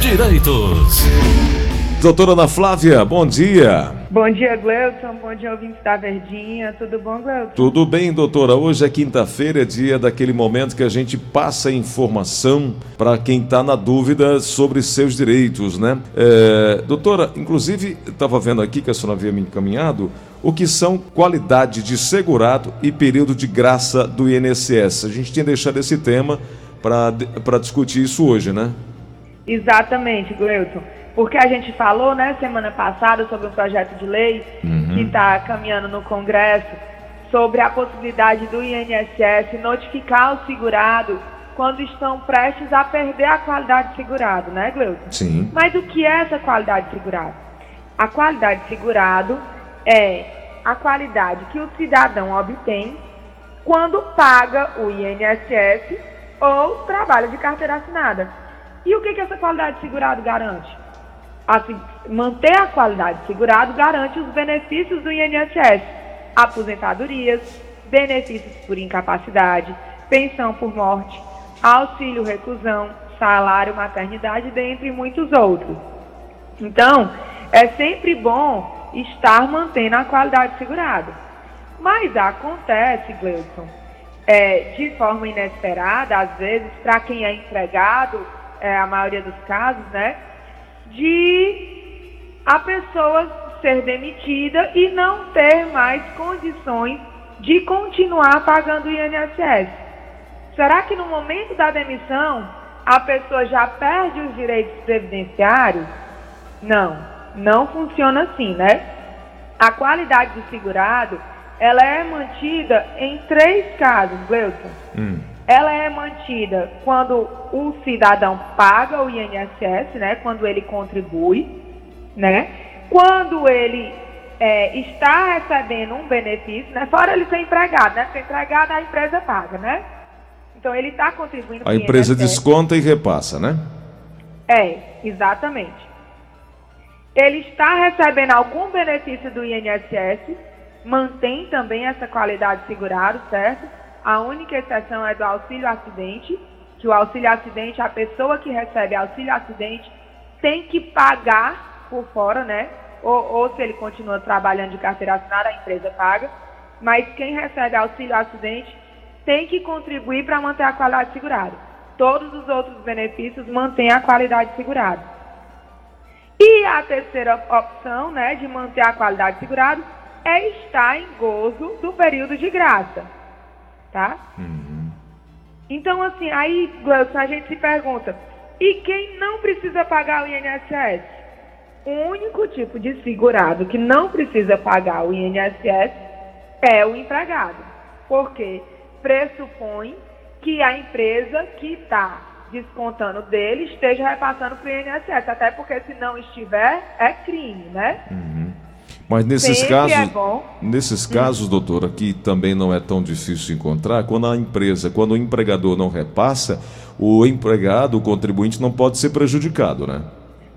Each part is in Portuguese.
direitos. Doutora Ana Flávia, bom dia. Bom dia, Gleuton. Bom dia, ouvintes da Verdinha. Tudo bom, Gleuton? Tudo bem, doutora. Hoje é quinta-feira, é dia daquele momento que a gente passa informação para quem está na dúvida sobre seus direitos, né? É, doutora, inclusive, estava vendo aqui que a senhora havia me encaminhado o que são qualidade de segurado e período de graça do INSS. A gente tinha deixado esse tema para discutir isso hoje, né? Exatamente, Gleuton. Porque a gente falou, né, semana passada, sobre um projeto de lei uhum. que está caminhando no Congresso sobre a possibilidade do INSS notificar o segurado quando estão prestes a perder a qualidade de segurado, né, Gleuton? Sim. Mas o que é essa qualidade de segurado? A qualidade de segurado é a qualidade que o cidadão obtém quando paga o INSS ou trabalha de carteira assinada. E o que, que essa qualidade de segurado garante? Assim, manter a qualidade de segurado garante os benefícios do INSS, aposentadorias, benefícios por incapacidade, pensão por morte, auxílio reclusão, salário maternidade, dentre muitos outros. Então, é sempre bom estar mantendo a qualidade de segurado. Mas acontece, Gleison, é, de forma inesperada, às vezes, para quem é empregado, é, a maioria dos casos, né, de a pessoa ser demitida e não ter mais condições de continuar pagando o INSS. Será que no momento da demissão a pessoa já perde os direitos previdenciários? Não, não funciona assim, né? A qualidade do segurado, ela é mantida em três casos, Gleuton. Hum ela é mantida quando o cidadão paga o INSS, né, quando ele contribui, né, quando ele é, está recebendo um benefício, né, fora ele ser empregado, né, ser empregado a empresa paga, né, então ele está contribuindo. A empresa INSS. desconta e repassa, né? É, exatamente. Ele está recebendo algum benefício do INSS, mantém também essa qualidade segurado, certo? A única exceção é do auxílio acidente, que o auxílio acidente, a pessoa que recebe auxílio acidente tem que pagar por fora, né? Ou, ou se ele continua trabalhando de carteira assinada, a empresa paga. Mas quem recebe auxílio acidente tem que contribuir para manter a qualidade segurada. Todos os outros benefícios mantêm a qualidade segurada. E a terceira opção, né, de manter a qualidade segurada, é estar em gozo do período de graça tá? Uhum. Então, assim, aí, Gleuson, a gente se pergunta, e quem não precisa pagar o INSS? O único tipo de segurado que não precisa pagar o INSS é o empregado, porque pressupõe que a empresa que está descontando dele esteja repassando para o INSS, até porque se não estiver, é crime, né? Uhum. Mas nesses Sempre casos, é nesses casos, hum. doutora, que também não é tão difícil encontrar, quando a empresa, quando o empregador não repassa, o empregado, o contribuinte, não pode ser prejudicado, né?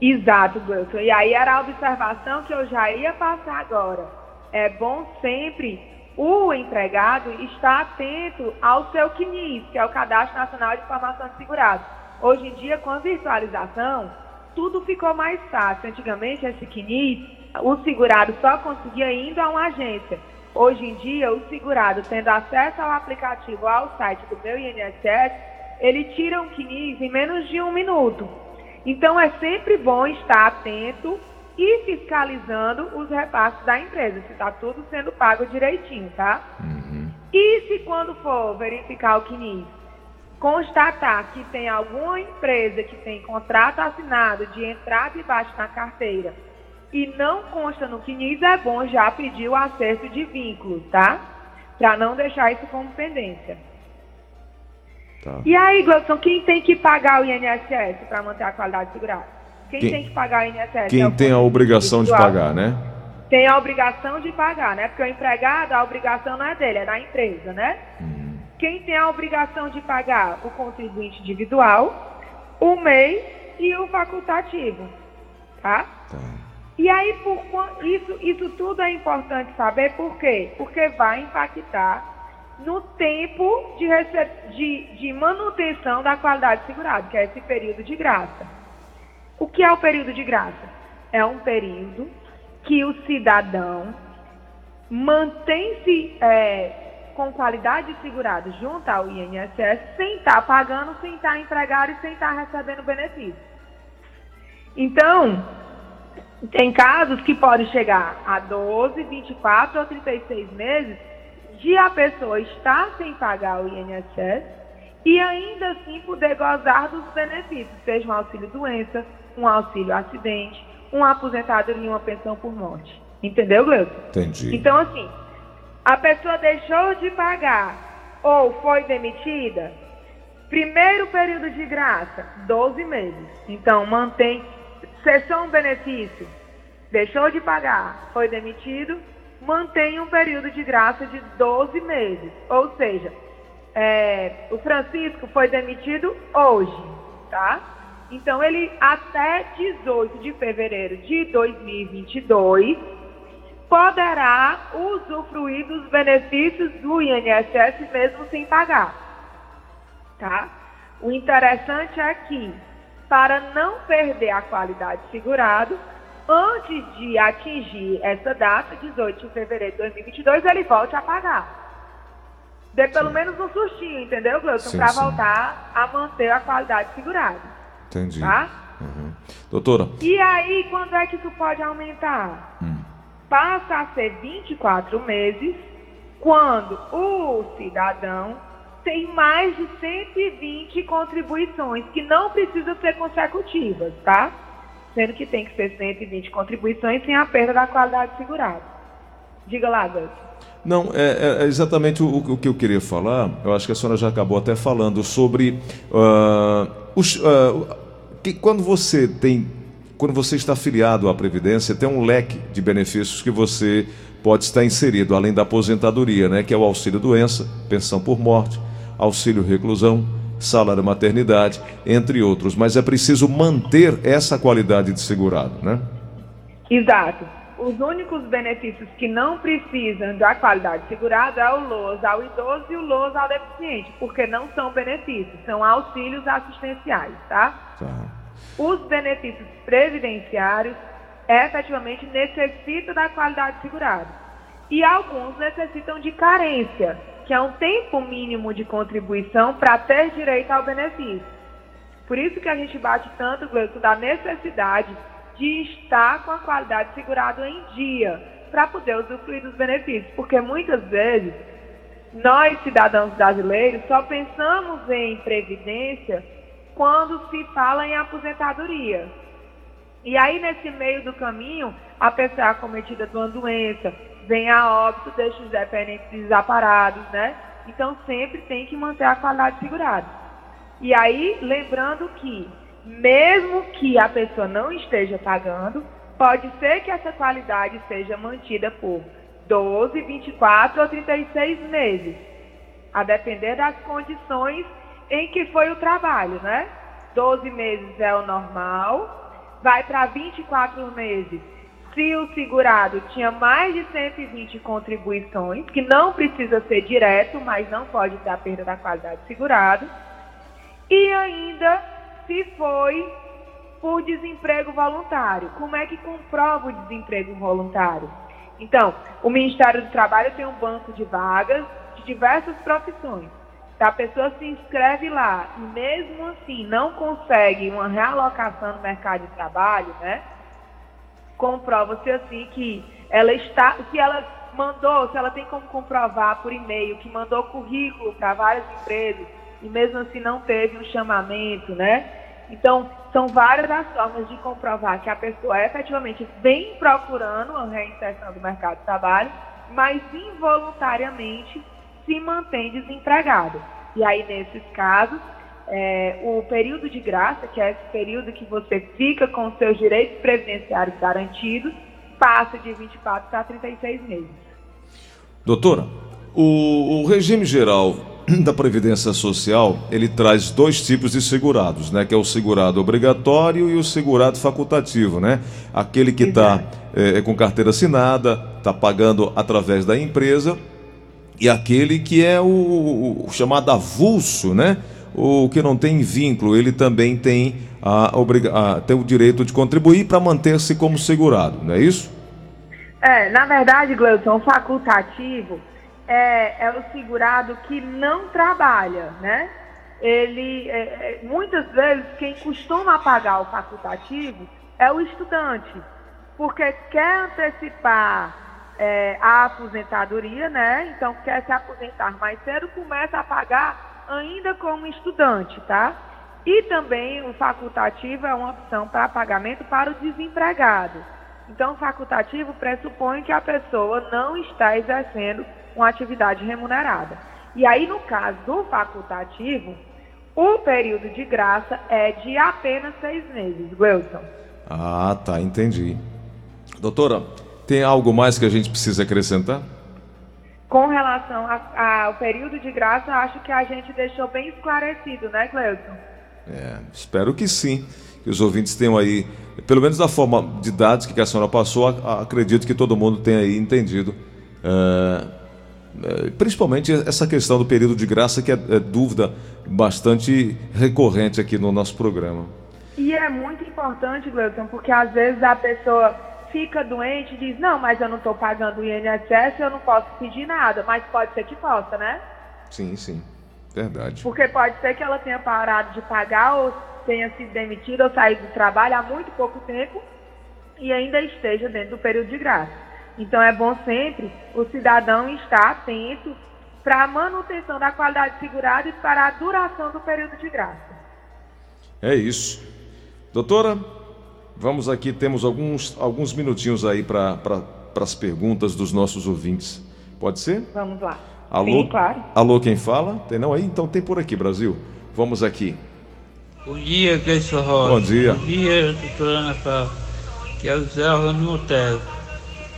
Exato, Gleuton. E aí era a observação que eu já ia passar agora. É bom sempre o empregado estar atento ao seu CNIS, que é o Cadastro Nacional de Informação de Segurado. Hoje em dia, com a virtualização, tudo ficou mais fácil. Antigamente, esse CNIS o segurado só conseguia indo a uma agência. Hoje em dia, o segurado, tendo acesso ao aplicativo, ao site do meu INSS, ele tira um CNIS em menos de um minuto. Então, é sempre bom estar atento e fiscalizando os repasses da empresa, se está tudo sendo pago direitinho, tá? Uhum. E se quando for verificar o CNIS, constatar que tem alguma empresa que tem contrato assinado de entrada e baixa na carteira e não consta no CNIS, é bom já pedir o acerto de vínculos, tá? Para não deixar isso como pendência. Tá. E aí, Gleison, quem tem que pagar o INSS para manter a qualidade segurada? Quem, quem, tem que pagar o INSS? Quem é tem a obrigação de pagar, né? Tem a obrigação de pagar, né? Porque o empregado, a obrigação não é dele, é da empresa, né? Uhum. Quem tem a obrigação de pagar? O contribuinte individual, o MEI e o facultativo, tá? Tá. E aí, por, isso, isso tudo é importante saber por quê? Porque vai impactar no tempo de, de, de manutenção da qualidade segurada, que é esse período de graça. O que é o período de graça? É um período que o cidadão mantém-se é, com qualidade de segurado junto ao INSS sem estar tá pagando, sem estar tá empregado e sem estar tá recebendo benefício. Então, tem casos que podem chegar a 12, 24 ou 36 meses de a pessoa estar sem pagar o INSS e ainda assim poder gozar dos benefícios, seja um auxílio doença, um auxílio acidente, uma aposentadoria e uma pensão por morte. Entendeu, Gleuton? Entendi. Então, assim, a pessoa deixou de pagar ou foi demitida, primeiro período de graça, 12 meses. Então, mantém, cessou um benefício, deixou de pagar, foi demitido, mantém um período de graça de 12 meses. Ou seja, é, o Francisco foi demitido hoje, tá? Então, ele até 18 de fevereiro de 2022 poderá usufruir dos benefícios do INSS mesmo sem pagar. Tá? O interessante é que, para não perder a qualidade segurado, antes de atingir essa data, 18 de fevereiro de 2022, ele volte a pagar. Dê pelo sim. menos um sustinho, entendeu, Gleuton? Para voltar a manter a qualidade segurada. Entendi. Tá? Uhum. Doutora. E aí, quando é que isso pode aumentar? Hum. Passa a ser 24 meses quando o cidadão tem mais de 120 contribuições, que não precisam ser consecutivas, tá? Sendo que tem que ser 120 contribuições sem a perda da qualidade segurada. Diga lá, Gus. Não, é, é exatamente o, o, que eu queria falar. Eu acho que a senhora já acabou até falando sobre uh, os, uh, que quando você tem, quando você está afiliado à Previdência, tem um leque de benefícios que você pode estar inserido, além da aposentadoria, né, que é o auxílio doença, pensão por morte, auxílio reclusão, salário maternidade, entre outros. Mas é preciso manter essa qualidade de segurado, né? Exato. Os únicos benefícios que não precisam da qualidade segurada é o LOAS ao idoso e o LOAS ao deficiente, porque não são benefícios, são auxílios assistenciais, tá? tá. Os benefícios previdenciários efetivamente necessitam da qualidade segurada. E alguns necessitam de carência, que é um tempo mínimo de contribuição para ter direito ao benefício. Por isso que a gente bate tanto, Gleison, da necessidade de estar com a qualidade segurada em dia para poder usufruir dos benefícios, porque muitas vezes nós cidadãos brasileiros só pensamos em previdência quando se fala em aposentadoria. E aí nesse meio do caminho, a pessoa é acometida de uma doença, vem a óbito, deixa os dependentes desamparados, né? Então sempre tem que manter a qualidade segurada. E aí, lembrando que mesmo que a pessoa não esteja pagando, pode ser que essa qualidade seja mantida por 12, 24 ou 36 meses, a depender das condições em que foi o trabalho, né? 12 meses é o normal, vai para 24 meses. Se o segurado tinha mais de 120 contribuições, que não precisa ser direto, mas não pode a perda da qualidade segurado, e ainda se foi por desemprego voluntário. Como é que comprova o desemprego voluntário? Então, o Ministério do Trabalho tem um banco de vagas de diversas profissões. Se a pessoa se inscreve lá e mesmo assim não consegue uma realocação no mercado de trabalho, né? Comprova-se assim que ela está, se ela mandou, se ela tem como comprovar por e-mail que mandou currículo para várias empresas e mesmo assim não teve um chamamento, né? Então, são várias as formas de comprovar que a pessoa efetivamente vem procurando a reinserção do mercado de trabalho, mas involuntariamente se mantém desempregada. E aí, nesses casos, é, o período de graça, que é esse período que você fica com seus direitos previdenciários garantidos, passa de 24 para 36 meses. Doutora, o, o regime geral da Previdência Social, ele traz dois tipos de segurados, né? Que é o segurado obrigatório e o segurado facultativo, né? Aquele que está é, é, com carteira assinada, está pagando através da empresa, e aquele que é o, o chamado avulso, né? O que não tem vínculo, ele também tem, a, a, tem o direito de contribuir para manter-se como segurado, não é isso? É, na verdade, Gleudson, o facultativo é, é o segurado que não trabalha, né? Ele, é, é, muitas vezes, quem costuma pagar o facultativo é o estudante, porque quer antecipar é, a aposentadoria, né? Então quer se aposentar mais cedo, começa a pagar ainda como estudante, tá? E também o facultativo é uma opção para pagamento para o desempregado. Então, o facultativo pressupõe que a pessoa não está exercendo uma atividade remunerada. E aí, no caso do facultativo, o período de graça é de apenas seis meses, Wilson. Ah, tá, entendi. Doutora, tem algo mais que a gente precisa acrescentar? Com relação ao período de graça, acho que a gente deixou bem esclarecido, né, Cleuson? É, espero que sim. Que os ouvintes tenham aí pelo menos da forma didática que a senhora passou, acredito que todo mundo tenha aí entendido. É, é, principalmente essa questão do período de graça, que é, é dúvida bastante recorrente aqui no nosso programa. E é muito importante, Gleuton, porque às vezes a pessoa fica doente e diz, não, mas eu não estou pagando o INSS, eu não posso pedir nada, mas pode ser que possa, né? Sim, sim, verdade. Porque pode ser que ela tenha parado de pagar ou tenha sido demitido ou saído do trabalho há muito pouco tempo e ainda esteja dentro do período de graça. Então é bom sempre o cidadão estar atento para a manutenção da qualidade segurada e para a duração do período de graça. É isso. Doutora, vamos aqui, temos alguns, alguns minutinhos aí para as perguntas dos nossos ouvintes. Pode ser? Vamos lá. Alô, Sim, claro. Alô, quem fala? Tem não aí? Então tem por aqui, Brasil. Vamos aqui. Bom dia, Cleiton Rosa. Bom dia. Bom dia, doutora Ana Paula. Que é o Zé Orlando Monteiro.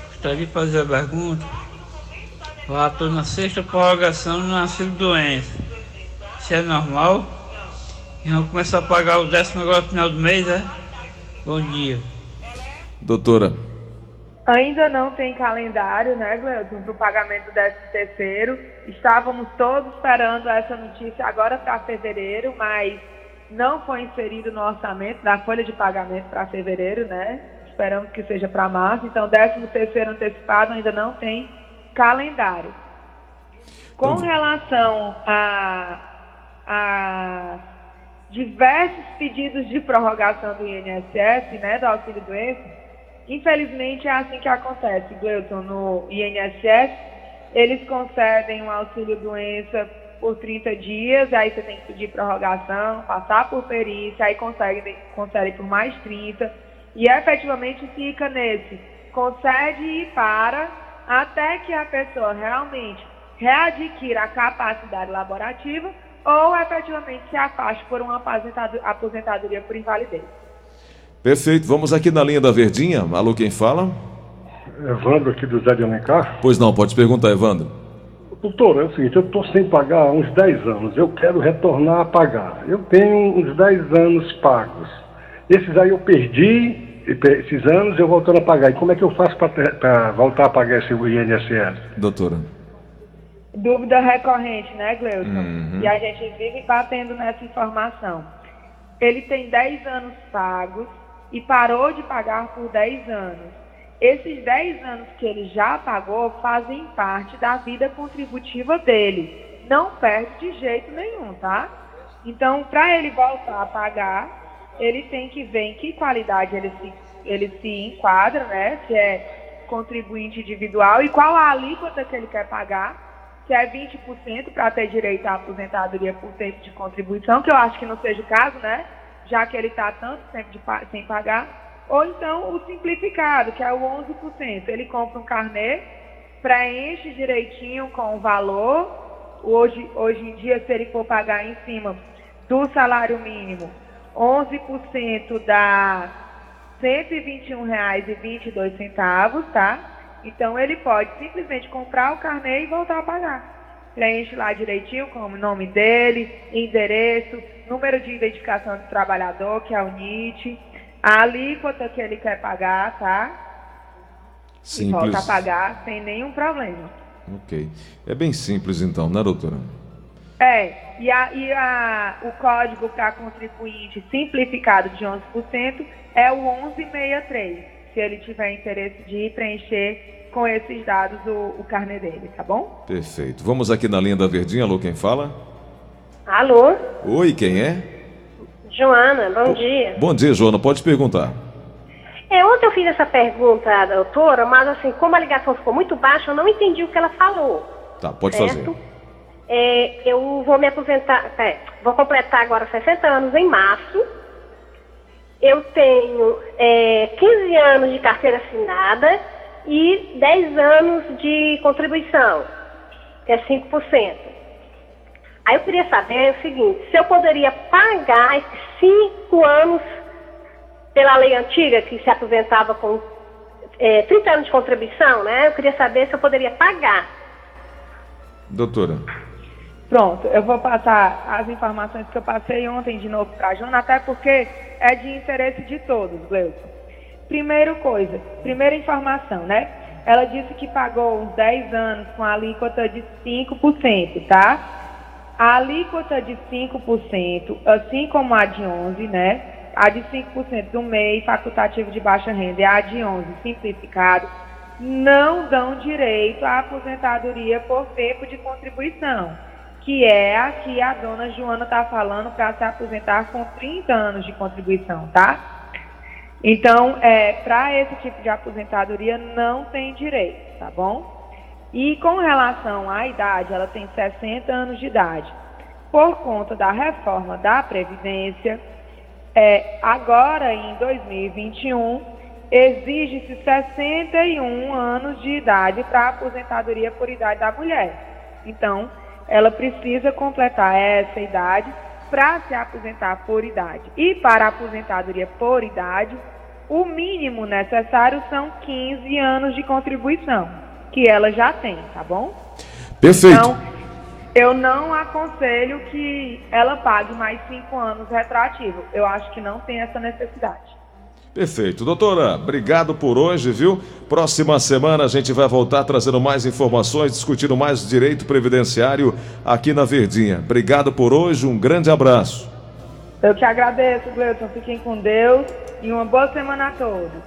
Gostaria de fazer a pergunta. Já estou na sexta prorrogação no nascido doença. Isso é normal? E vamos começar a pagar o décimo agora no final do mês, é? Bom dia. Doutora. Ainda não tem calendário, né, Gleudson, para o pagamento do décimo terceiro. Estávamos todos esperando essa notícia agora para fevereiro, mas não foi inserido no orçamento da folha de pagamento para fevereiro, né? Esperamos que seja para março. Então, 13 terceiro antecipado ainda não tem calendário. Com relação a, a diversos pedidos de prorrogação do INSS, né, do auxílio doença, infelizmente é assim que acontece, Gleuton, no INSS, eles concedem um auxílio doença por 30 dias, aí você tem que pedir prorrogação, passar por perícia, aí consegue, concede por mais 30, e efetivamente fica nesse, concede e para, até que a pessoa realmente readquira a capacidade laborativa ou efetivamente se afaste por uma aposentadoria por invalidez. Perfeito, vamos aqui na linha da Verdinha. Alô, quem fala? Evandro aqui do Zé de Alencar. Pois não, pode perguntar, Evandro. Doutor, é o seguinte, eu estou sem pagar há uns 10 anos, eu quero retornar a pagar. Eu tenho uns 10 anos pagos. Esses aí eu perdi, esses anos eu voltando a pagar. E como é que eu faço para voltar a pagar esse INSS? Doutora. Dúvida recorrente, né, Gleuton? Uhum. E a gente vive batendo nessa informação. Ele tem 10 anos pagos e parou de pagar por 10 anos esses 10 anos que ele já pagou fazem parte da vida contributiva dele. Não perde de jeito nenhum, tá? Então, para ele voltar a pagar, ele tem que ver em que qualidade ele se, ele se enquadra, né? Se é contribuinte individual e qual a alíquota que ele quer pagar. Se é 20% para ter direito à aposentadoria por tempo de contribuição, que eu acho que não seja o caso, né? Já que ele está tanto tempo de, sem pagar ou então o simplificado, que é o 11%. Ele compra um carnê, preenche direitinho com o valor. Hoje, hoje em dia, se ele for pagar em cima do salário mínimo, 11% dá R$ 121,22, tá? Então ele pode simplesmente comprar o carnê e voltar a pagar. Preenche lá direitinho com o nome dele, endereço, número de identificação do trabalhador, que é o NIT a alíquota que ele quer pagar, tá? Simples. E volta a pagar sem nenhum problema. Ok. É bem simples então, né, doutora? É. E, a, e a, o código para contribuinte simplificado de 11% é o 1163, se ele tiver interesse de preencher com esses dados o, o carnê dele, tá bom? Perfeito. Vamos aqui na linha da Verdinha. Alô, quem fala? Alô? Oi, quem é? Joana, bom dia. Bom dia, Joana. Pode perguntar. É, ontem eu fiz essa pergunta à doutora, mas assim, como a ligação ficou muito baixa, eu não entendi o que ela falou. Tá, pode certo? fazer. É, eu vou me aposentar, é, vou completar agora 60 anos em março. Eu tenho é, 15 anos de carteira assinada e 10 anos de contribuição, que é 5%. Aí eu queria saber o seguinte, se eu poderia pagar esses 5 anos pela lei antiga, que se aposentava com é, 30 anos de contribuição, né? Eu queria saber se eu poderia pagar. Doutora. Pronto, eu vou passar as informações que eu passei ontem de novo para a Jona, até porque é de interesse de todos, Gleuton. Primeira coisa, primeira informação, né? Ela disse que pagou uns 10 anos com a alíquota de 5%, tá? A alíquota de 5%, assim como a de 11, né? A de 5% do MEI facultativo de baixa renda e a de 11 simplificado, não dão direito à aposentadoria por tempo de contribuição, que é a que a dona Joana está falando para se aposentar com 30 anos de contribuição, tá? Então, é, para esse tipo de aposentadoria não tem direito, tá bom? E com relação à idade, ela tem 60 anos de idade. Por conta da reforma da Previdência, é, agora em 2021, exige-se 61 anos de idade para a aposentadoria por idade da mulher. Então, ela precisa completar essa idade para se aposentar por idade. E para a aposentadoria por idade, o mínimo necessário são 15 anos de contribuição, que ela já tem, tá bom? Perfeito. Então, eu não aconselho que ela pague mais 5 anos retroativo. Eu acho que não tem essa necessidade. Perfeito. Doutora, obrigado por hoje, viu? Próxima semana a gente vai voltar trazendo mais informações, discutindo mais direito previdenciário aqui na Verdinha. Obrigado por hoje, um grande abraço. Eu que agradeço, Gleuton. Fiquem com Deus e uma boa semana a todos.